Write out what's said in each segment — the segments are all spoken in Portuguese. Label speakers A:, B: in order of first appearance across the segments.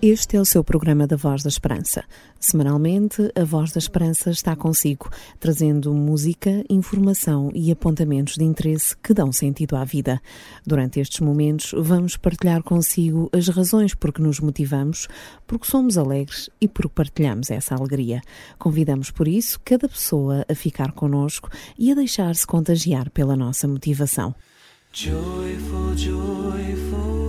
A: Este é o seu programa da Voz da Esperança. Semanalmente, a Voz da Esperança está consigo, trazendo música, informação e apontamentos de interesse que dão sentido à vida. Durante estes momentos, vamos partilhar consigo as razões por que nos motivamos, porque somos alegres e porque partilhamos essa alegria. Convidamos, por isso, cada pessoa a ficar conosco e a deixar-se contagiar pela nossa motivação. Joyful, joyful.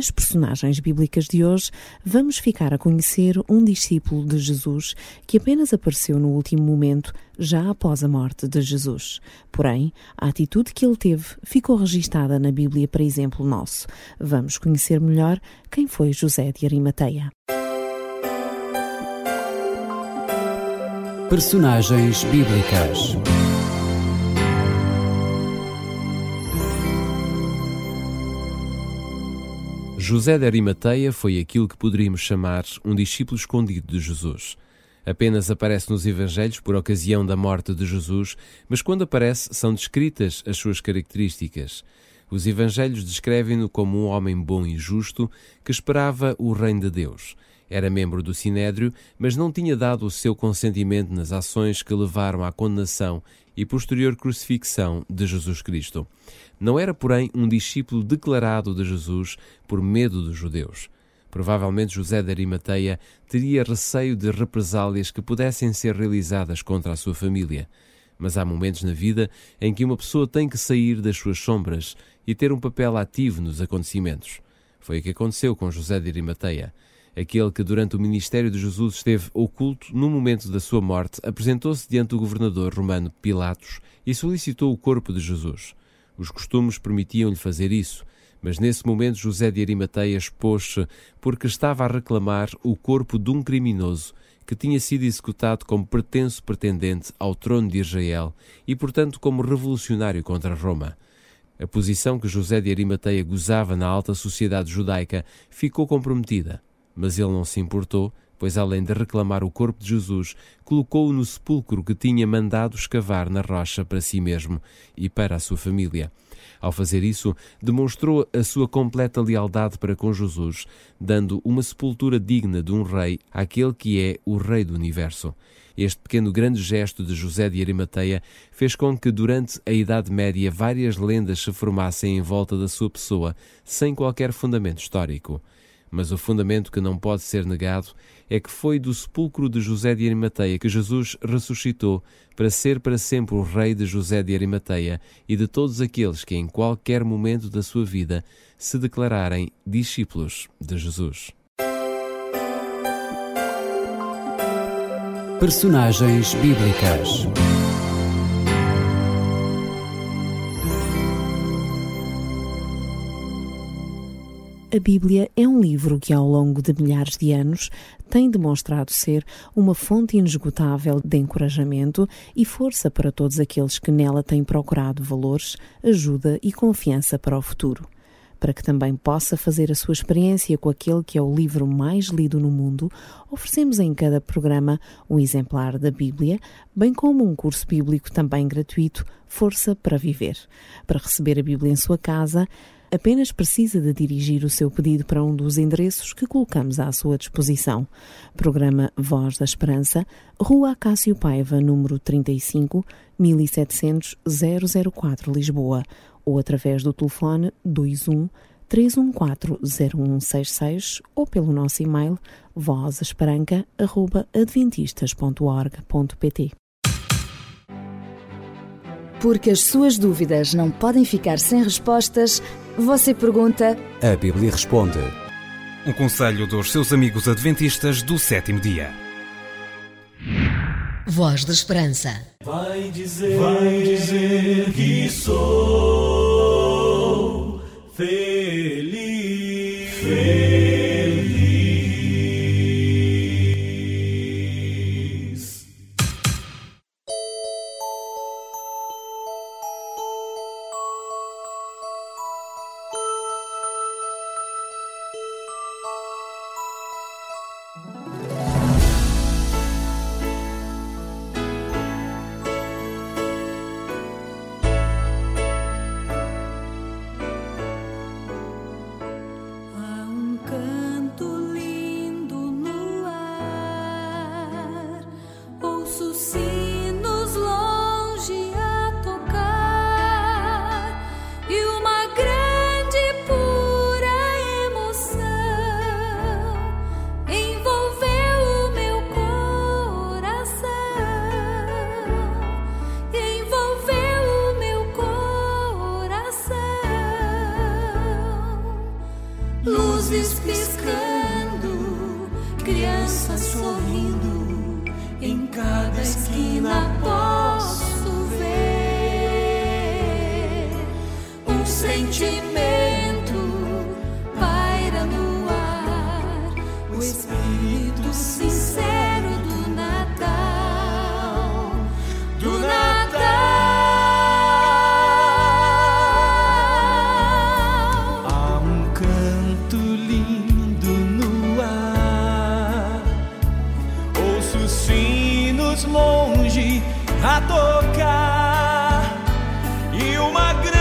A: Nas personagens bíblicas de hoje, vamos ficar a conhecer um discípulo de Jesus que apenas apareceu no último momento, já após a morte de Jesus. Porém, a atitude que ele teve ficou registada na Bíblia para exemplo nosso. Vamos conhecer melhor quem foi José de Arimateia.
B: Personagens bíblicas.
C: José de Arimateia foi aquilo que poderíamos chamar um discípulo escondido de Jesus. Apenas aparece nos Evangelhos por ocasião da morte de Jesus, mas quando aparece são descritas as suas características. Os Evangelhos descrevem-no como um homem bom e justo que esperava o reino de Deus. Era membro do Sinédrio, mas não tinha dado o seu consentimento nas ações que levaram à condenação e posterior crucifixão de Jesus Cristo. Não era, porém, um discípulo declarado de Jesus por medo dos judeus. Provavelmente José de Arimateia teria receio de represálias que pudessem ser realizadas contra a sua família. Mas há momentos na vida em que uma pessoa tem que sair das suas sombras e ter um papel ativo nos acontecimentos. Foi o que aconteceu com José de Arimateia. Aquele que durante o ministério de Jesus esteve oculto no momento da sua morte, apresentou-se diante do governador romano Pilatos e solicitou o corpo de Jesus. Os costumes permitiam-lhe fazer isso, mas nesse momento José de Arimateia expôs-se porque estava a reclamar o corpo de um criminoso que tinha sido executado como pretenso pretendente ao trono de Israel e, portanto, como revolucionário contra Roma. A posição que José de Arimateia gozava na alta sociedade judaica ficou comprometida. Mas ele não se importou, pois além de reclamar o corpo de Jesus, colocou-o no sepulcro que tinha mandado escavar na rocha para si mesmo e para a sua família. Ao fazer isso, demonstrou a sua completa lealdade para com Jesus, dando uma sepultura digna de um rei àquele que é o Rei do Universo. Este pequeno grande gesto de José de Arimateia fez com que durante a Idade Média várias lendas se formassem em volta da sua pessoa, sem qualquer fundamento histórico. Mas o fundamento que não pode ser negado é que foi do sepulcro de José de Arimateia que Jesus ressuscitou para ser para sempre o rei de José de Arimateia e de todos aqueles que em qualquer momento da sua vida se declararem discípulos de Jesus.
B: Personagens bíblicas.
D: A Bíblia é um livro que, ao longo de milhares de anos, tem demonstrado ser uma fonte inesgotável de encorajamento e força para todos aqueles que nela têm procurado valores, ajuda e confiança para o futuro. Para que também possa fazer a sua experiência com aquele que é o livro mais lido no mundo, oferecemos em cada programa um exemplar da Bíblia, bem como um curso bíblico também gratuito, Força para Viver. Para receber a Bíblia em sua casa, apenas precisa de dirigir o seu pedido para um dos endereços que colocamos à sua disposição. Programa Voz da Esperança, Rua Cássio Paiva, número 35, 1700 004, Lisboa, ou através do telefone 21 314-0166 ou pelo nosso e-mail vozesperanca.adventistas.org.pt
E: Porque as suas dúvidas não podem ficar sem respostas, você pergunta.
B: A Bíblia responde.
F: Um conselho dos seus amigos adventistas do sétimo dia.
G: Voz da Esperança.
A: Vai dizer, vai dizer que sou feliz.
H: Os sinos longe a tocar. E uma grande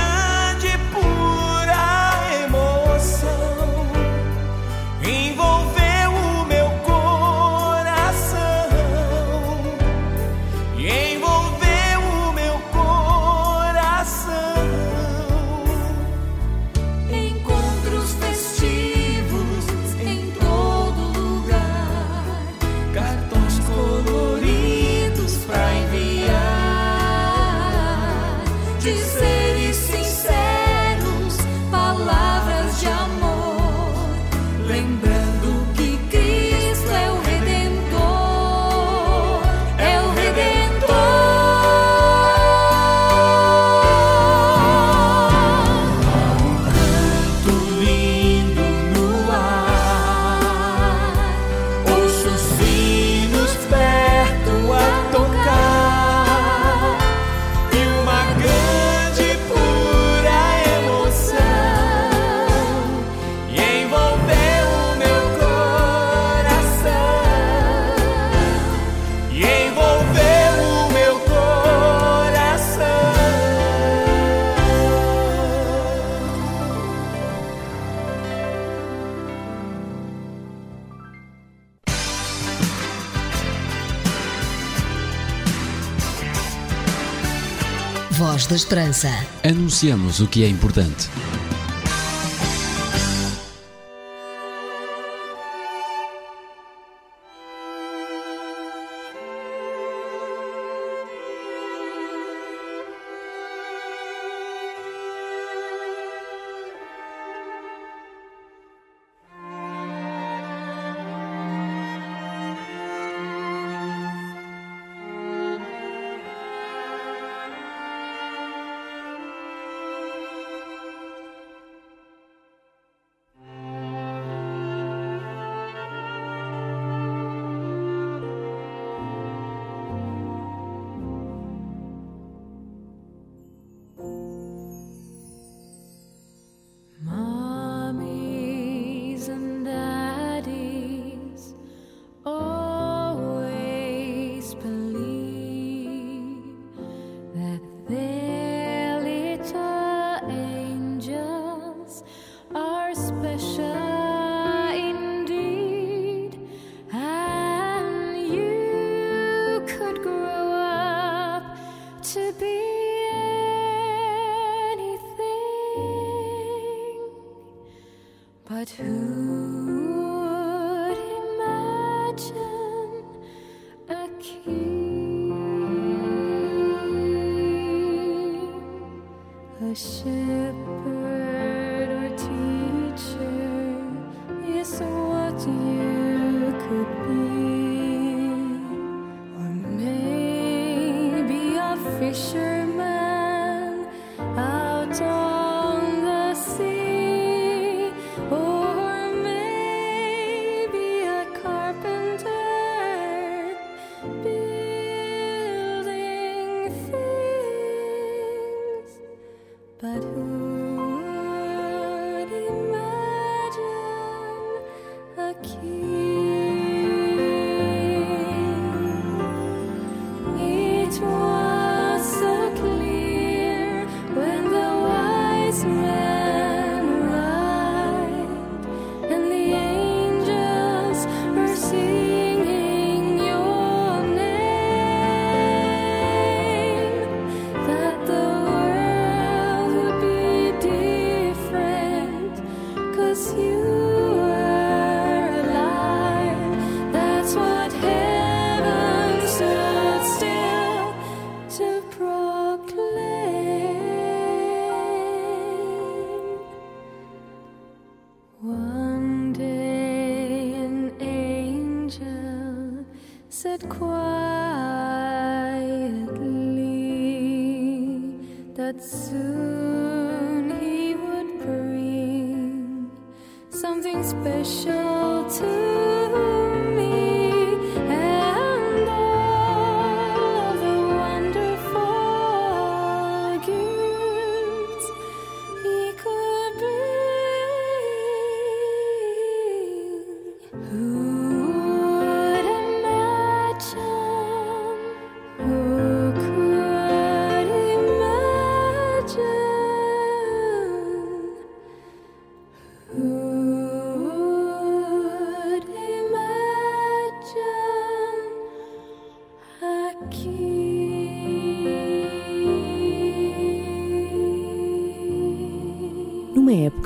I: Esperança.
A: Anunciamos o que é importante.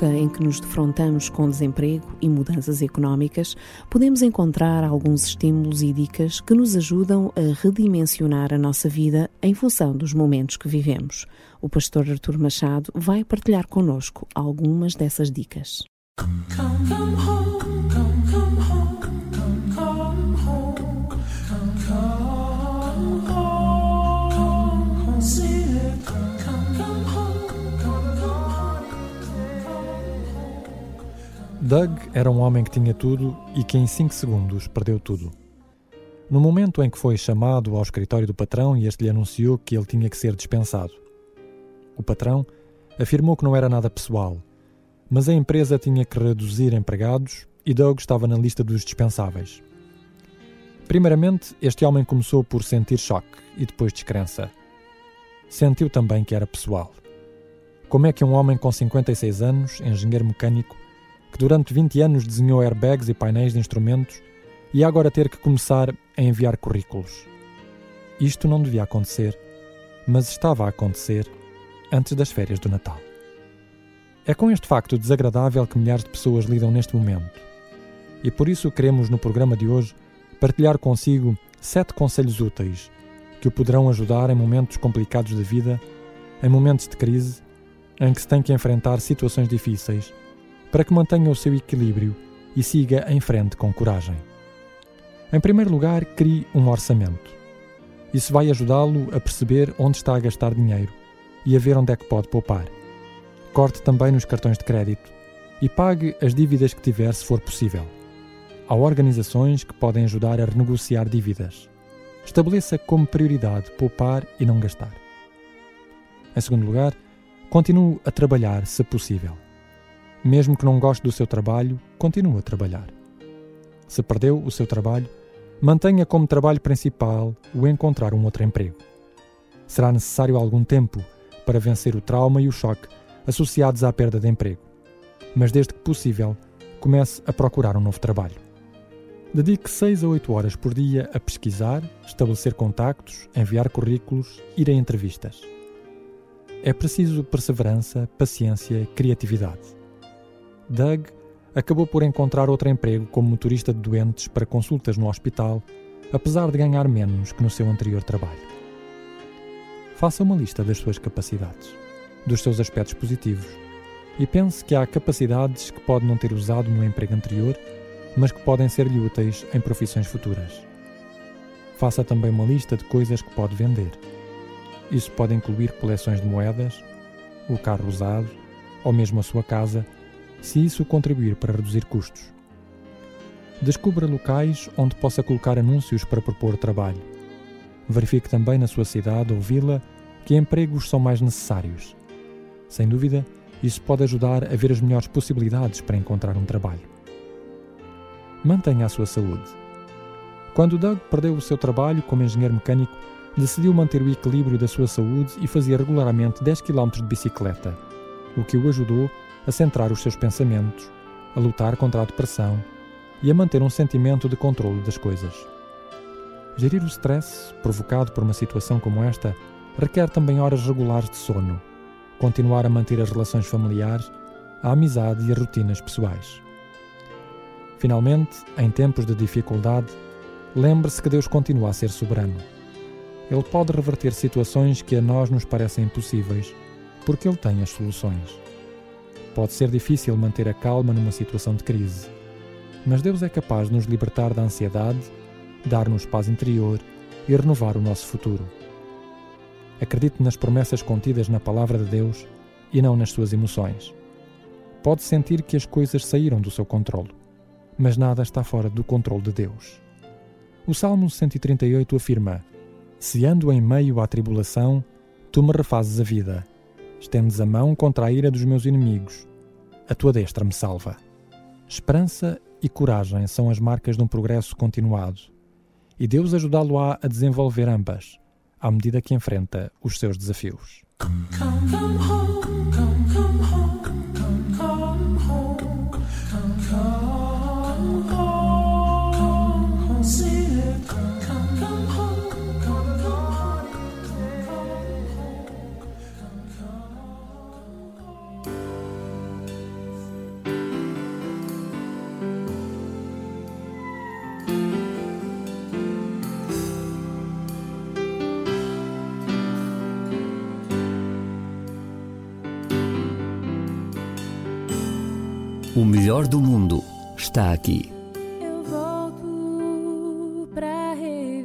D: Época em que nos defrontamos com desemprego e mudanças económicas, podemos encontrar alguns estímulos e dicas que nos ajudam a redimensionar a nossa vida em função dos momentos que vivemos. O pastor Artur Machado vai partilhar connosco algumas dessas dicas. Come, come home,
I: Doug era um homem que tinha tudo e que em 5 segundos perdeu tudo. No momento em que foi chamado ao escritório do patrão e este lhe anunciou que ele tinha que ser dispensado. O patrão afirmou que não era nada pessoal, mas a empresa tinha que reduzir empregados e Doug estava na lista dos dispensáveis. Primeiramente, este homem começou por sentir choque e depois descrença. Sentiu também que era pessoal. Como é que um homem com 56 anos, engenheiro mecânico, que durante 20 anos desenhou airbags e painéis de instrumentos, e agora ter que começar a enviar currículos. Isto não devia acontecer, mas estava a acontecer antes das férias do Natal. É com este facto desagradável que milhares de pessoas lidam neste momento. E por isso queremos, no programa de hoje, partilhar consigo sete conselhos úteis que o poderão ajudar em momentos complicados da vida, em momentos de crise, em que se tem que enfrentar situações difíceis para que mantenha o seu equilíbrio e siga em frente com coragem. Em primeiro lugar, crie um orçamento. Isso vai ajudá-lo a perceber onde está a gastar dinheiro e a ver onde é que pode poupar. Corte também nos cartões de crédito e pague as dívidas que tiver se for possível. Há organizações que podem ajudar a renegociar dívidas. Estabeleça como prioridade poupar e não gastar. Em segundo lugar, continue a trabalhar se possível. Mesmo que não goste do seu trabalho, continue a trabalhar. Se perdeu o seu trabalho, mantenha como trabalho principal o encontrar um outro emprego. Será necessário algum tempo para vencer o trauma e o choque associados à perda de emprego. Mas desde que possível, comece a procurar um novo trabalho. Dedique 6 a 8 horas por dia a pesquisar, estabelecer contactos, enviar currículos, ir a entrevistas. É preciso perseverança, paciência criatividade. Doug acabou por encontrar outro emprego como motorista de doentes para consultas no hospital, apesar de ganhar menos que no seu anterior trabalho. Faça uma lista das suas capacidades, dos seus aspectos positivos, e pense que há capacidades que pode não ter usado no emprego anterior, mas que podem ser-lhe úteis em profissões futuras. Faça também uma lista de coisas que pode vender. Isso pode incluir coleções de moedas, o carro usado ou mesmo a sua casa se isso contribuir para reduzir custos. Descubra locais onde possa colocar anúncios para propor trabalho. Verifique também na sua cidade ou vila que empregos são mais necessários. Sem dúvida, isso pode ajudar a ver as melhores possibilidades para encontrar um trabalho. Mantenha a sua saúde. Quando Doug perdeu o seu trabalho como engenheiro mecânico, decidiu manter o equilíbrio da sua saúde e fazia regularmente 10 km de bicicleta, o que o ajudou a centrar os seus pensamentos, a lutar contra a depressão e a manter um sentimento de controle das coisas. Gerir o stress provocado por uma situação como esta requer também horas regulares de sono, continuar a manter as relações familiares, a amizade e as rotinas pessoais. Finalmente, em tempos de dificuldade, lembre-se que Deus continua a ser soberano. Ele pode reverter situações que a nós nos parecem impossíveis, porque Ele tem as soluções. Pode ser difícil manter a calma numa situação de crise, mas Deus é capaz de nos libertar da ansiedade, dar-nos paz interior e renovar o nosso futuro. Acredite nas promessas contidas na Palavra de Deus e não nas suas emoções. Pode sentir que as coisas saíram do seu controle, mas nada está fora do controle de Deus. O Salmo 138 afirma: Se ando em meio à tribulação, tu me refazes a vida Estendes a mão contra a ira dos meus inimigos. A tua destra me salva. Esperança e coragem são as marcas de um progresso continuado. E Deus ajudá-lo-á a desenvolver ambas, à medida que enfrenta os seus desafios. Come, come
B: O melhor do mundo está aqui.
A: Eu volto pra reviver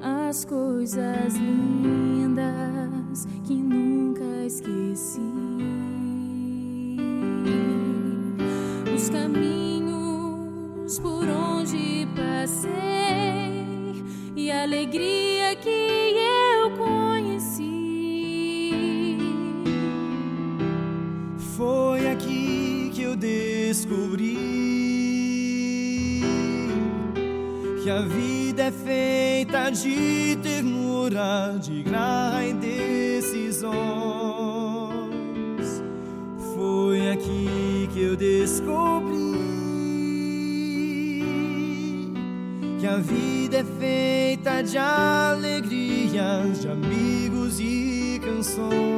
A: as coisas lindas que nunca esqueci. Os caminhos por onde passei e a alegria que eu conheci.
J: Foi aqui que eu descobri que a vida é feita de ternura, de graça e decisões. Foi aqui que eu descobri que a vida é feita de alegrias, de amigos e canções.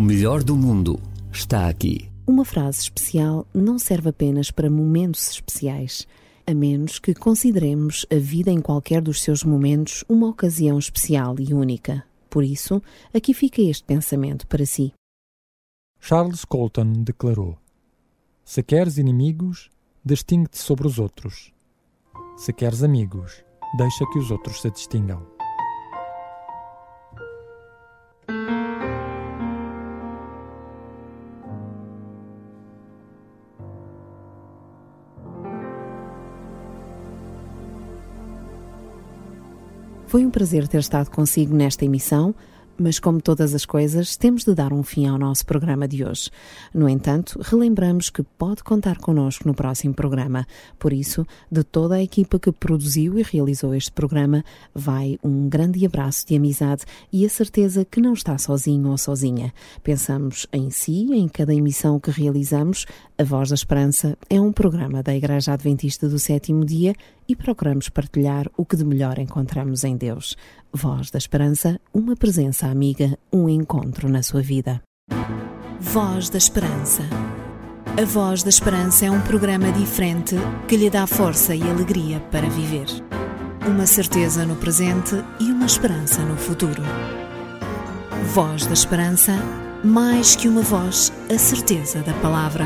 B: O melhor do mundo está aqui.
D: Uma frase especial não serve apenas para momentos especiais, a menos que consideremos a vida em qualquer dos seus momentos uma ocasião especial e única. Por isso, aqui fica este pensamento para si.
I: Charles Colton declarou: Se queres inimigos, distingue-te sobre os outros. Se queres amigos, deixa que os outros se distingam.
D: Foi um prazer ter estado consigo nesta emissão mas como todas as coisas, temos de dar um fim ao nosso programa de hoje. No entanto, relembramos que pode contar connosco no próximo programa. Por isso, de toda a equipa que produziu e realizou este programa, vai um grande abraço de amizade e a certeza que não está sozinho ou sozinha. Pensamos em si, em cada emissão que realizamos. A Voz da Esperança é um programa da Igreja Adventista do Sétimo Dia e procuramos partilhar o que de melhor encontramos em Deus. Voz da Esperança, uma presença amiga, um encontro na sua vida.
K: Voz da Esperança. A Voz da Esperança é um programa diferente que lhe dá força e alegria para viver. Uma certeza no presente e uma esperança no futuro. Voz da Esperança, mais que uma voz, a certeza da palavra.